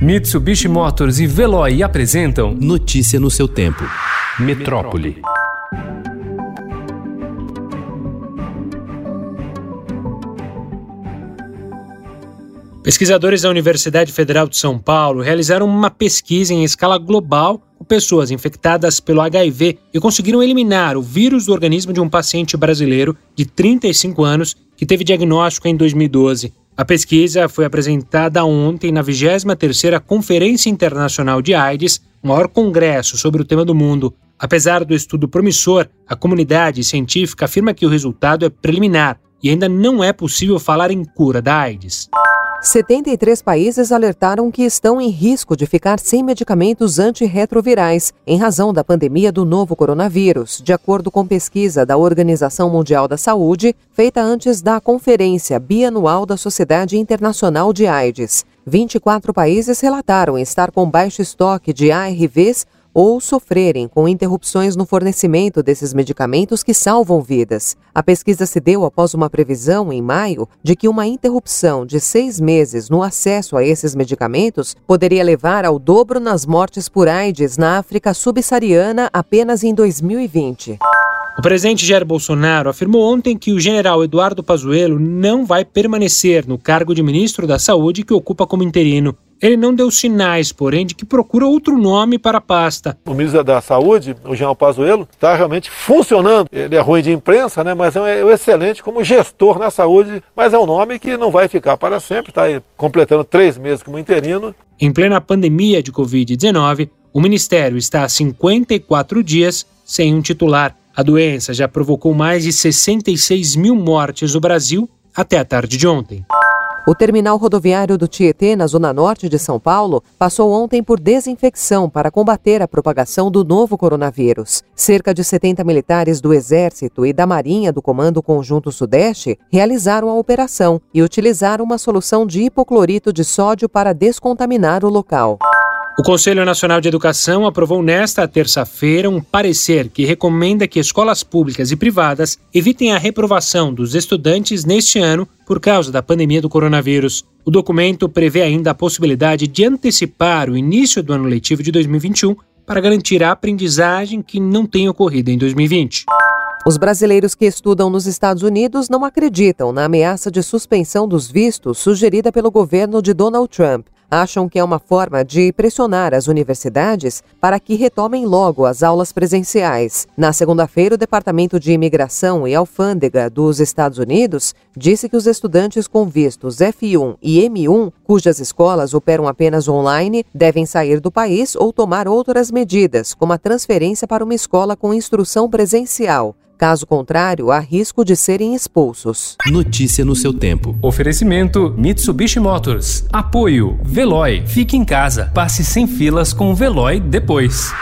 Mitsubishi Motors e Veloy apresentam Notícia no seu tempo. Metrópole. Pesquisadores da Universidade Federal de São Paulo realizaram uma pesquisa em escala global com pessoas infectadas pelo HIV e conseguiram eliminar o vírus do organismo de um paciente brasileiro de 35 anos que teve diagnóstico em 2012. A pesquisa foi apresentada ontem na 23ª Conferência Internacional de AIDS, maior congresso sobre o tema do mundo. Apesar do estudo promissor, a comunidade científica afirma que o resultado é preliminar e ainda não é possível falar em cura da AIDS. 73 países alertaram que estão em risco de ficar sem medicamentos antirretrovirais em razão da pandemia do novo coronavírus, de acordo com pesquisa da Organização Mundial da Saúde, feita antes da Conferência Bianual da Sociedade Internacional de AIDS. 24 países relataram estar com baixo estoque de ARVs ou sofrerem com interrupções no fornecimento desses medicamentos que salvam vidas. A pesquisa se deu após uma previsão, em maio, de que uma interrupção de seis meses no acesso a esses medicamentos poderia levar ao dobro nas mortes por AIDS na África subsaariana apenas em 2020. O presidente Jair Bolsonaro afirmou ontem que o general Eduardo Pazuello não vai permanecer no cargo de ministro da Saúde que ocupa como interino. Ele não deu sinais, porém, de que procura outro nome para a pasta. O ministro da Saúde, o general Pazuello, está realmente funcionando. Ele é ruim de imprensa, né, mas é um excelente como gestor na saúde, mas é um nome que não vai ficar para sempre, está completando três meses como interino. Em plena pandemia de Covid-19, o ministério está há 54 dias sem um titular. A doença já provocou mais de 66 mil mortes no Brasil até a tarde de ontem. O terminal rodoviário do Tietê, na zona norte de São Paulo, passou ontem por desinfecção para combater a propagação do novo coronavírus. Cerca de 70 militares do Exército e da Marinha do Comando Conjunto Sudeste realizaram a operação e utilizaram uma solução de hipoclorito de sódio para descontaminar o local. O Conselho Nacional de Educação aprovou nesta terça-feira um parecer que recomenda que escolas públicas e privadas evitem a reprovação dos estudantes neste ano por causa da pandemia do coronavírus. O documento prevê ainda a possibilidade de antecipar o início do ano letivo de 2021 para garantir a aprendizagem que não tem ocorrido em 2020. Os brasileiros que estudam nos Estados Unidos não acreditam na ameaça de suspensão dos vistos sugerida pelo governo de Donald Trump acham que é uma forma de pressionar as universidades para que retomem logo as aulas presenciais. Na segunda-feira, o Departamento de Imigração e Alfândega dos Estados Unidos disse que os estudantes com vistos F1 e M1, cujas escolas operam apenas online, devem sair do país ou tomar outras medidas, como a transferência para uma escola com instrução presencial. Caso contrário, há risco de serem expulsos. Notícia no seu tempo. Oferecimento Mitsubishi Motors. Apoio Veloy. Fique em casa. Passe sem filas com o Veloy depois.